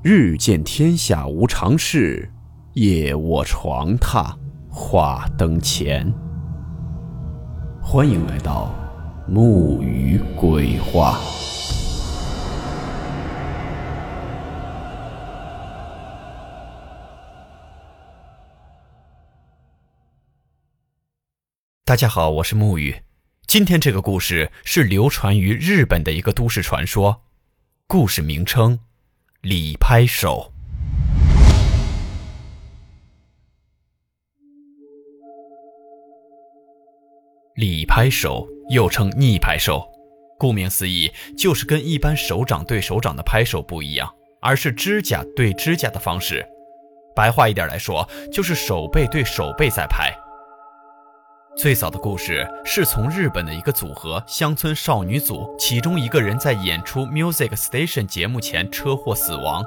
日见天下无常事，夜卧床榻话灯前。欢迎来到木鱼鬼话。大家好，我是木鱼。今天这个故事是流传于日本的一个都市传说，故事名称。李拍手，李拍手又称逆拍手，顾名思义，就是跟一般手掌对手掌的拍手不一样，而是指甲对指甲的方式。白话一点来说，就是手背对手背在拍。最早的故事是从日本的一个组合乡村少女组，其中一个人在演出 Music Station 节目前车祸死亡，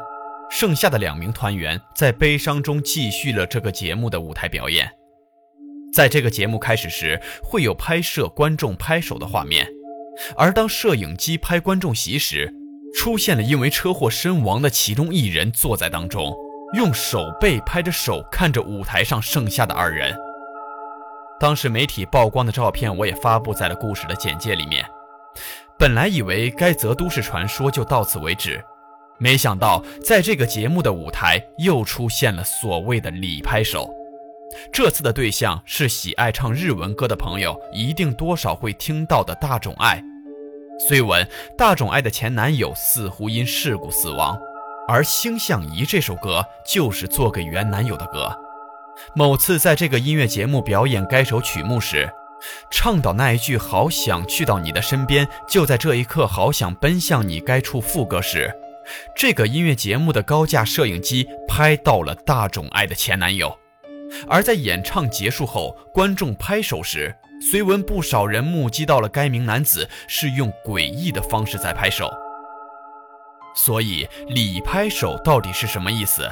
剩下的两名团员在悲伤中继续了这个节目的舞台表演。在这个节目开始时，会有拍摄观众拍手的画面，而当摄影机拍观众席时，出现了因为车祸身亡的其中一人坐在当中，用手背拍着手看着舞台上剩下的二人。当时媒体曝光的照片，我也发布在了故事的简介里面。本来以为该则都市传说就到此为止，没想到在这个节目的舞台又出现了所谓的李拍手。这次的对象是喜爱唱日文歌的朋友，一定多少会听到的大冢爱。虽闻大冢爱的前男友似乎因事故死亡，而《星象仪》这首歌就是做给原男友的歌。某次在这个音乐节目表演该首曲目时，唱到那一句“好想去到你的身边，就在这一刻，好想奔向你”该处副歌时，这个音乐节目的高价摄影机拍到了大冢爱的前男友。而在演唱结束后，观众拍手时，虽闻不少人目击到了该名男子是用诡异的方式在拍手。所以，礼拍手到底是什么意思？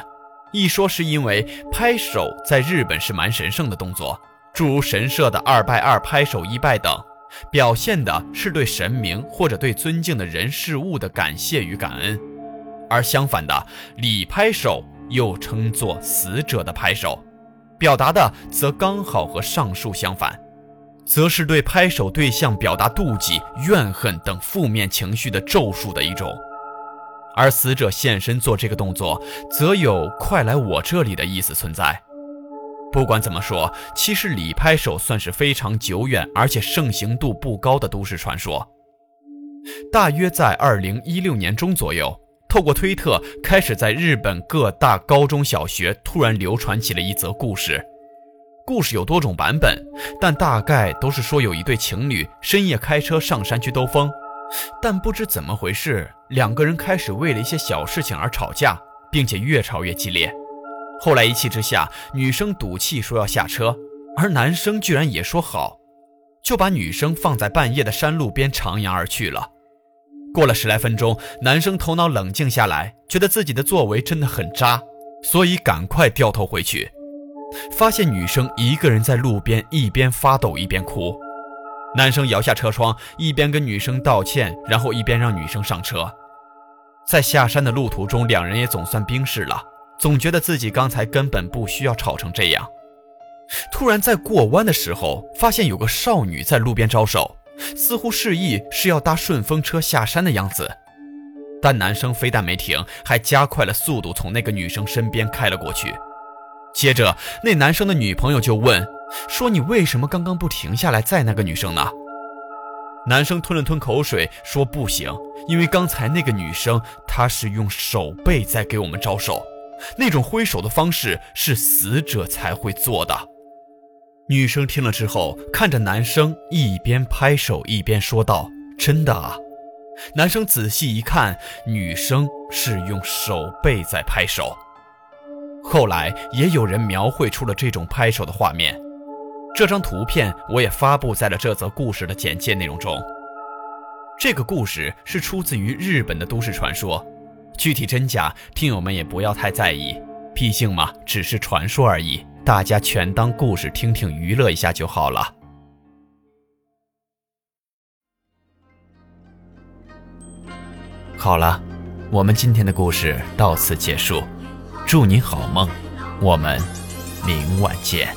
一说是因为拍手在日本是蛮神圣的动作，诸如神社的二拜二、拍手一拜等，表现的是对神明或者对尊敬的人事物的感谢与感恩；而相反的礼拍手又称作死者的拍手，表达的则刚好和上述相反，则是对拍手对象表达妒忌、怨恨等负面情绪的咒术的一种。而死者现身做这个动作，则有“快来我这里”的意思存在。不管怎么说，其实礼拍手算是非常久远而且盛行度不高的都市传说。大约在二零一六年中左右，透过推特开始在日本各大高中小学突然流传起了一则故事。故事有多种版本，但大概都是说有一对情侣深夜开车上山去兜风。但不知怎么回事，两个人开始为了一些小事情而吵架，并且越吵越激烈。后来一气之下，女生赌气说要下车，而男生居然也说好，就把女生放在半夜的山路边徜徉而去了。过了十来分钟，男生头脑冷静下来，觉得自己的作为真的很渣，所以赶快掉头回去，发现女生一个人在路边一边发抖一边哭。男生摇下车窗，一边跟女生道歉，然后一边让女生上车。在下山的路途中，两人也总算冰释了，总觉得自己刚才根本不需要吵成这样。突然在过弯的时候，发现有个少女在路边招手，似乎示意是要搭顺风车下山的样子。但男生非但没停，还加快了速度，从那个女生身边开了过去。接着，那男生的女朋友就问。说你为什么刚刚不停下来载那个女生呢？男生吞了吞口水，说不行，因为刚才那个女生她是用手背在给我们招手，那种挥手的方式是死者才会做的。女生听了之后，看着男生一边拍手一边说道：“真的啊。”男生仔细一看，女生是用手背在拍手。后来也有人描绘出了这种拍手的画面。这张图片我也发布在了这则故事的简介内容中。这个故事是出自于日本的都市传说，具体真假，听友们也不要太在意，毕竟嘛，只是传说而已，大家全当故事听听，娱乐一下就好了。好了，我们今天的故事到此结束，祝您好梦，我们明晚见。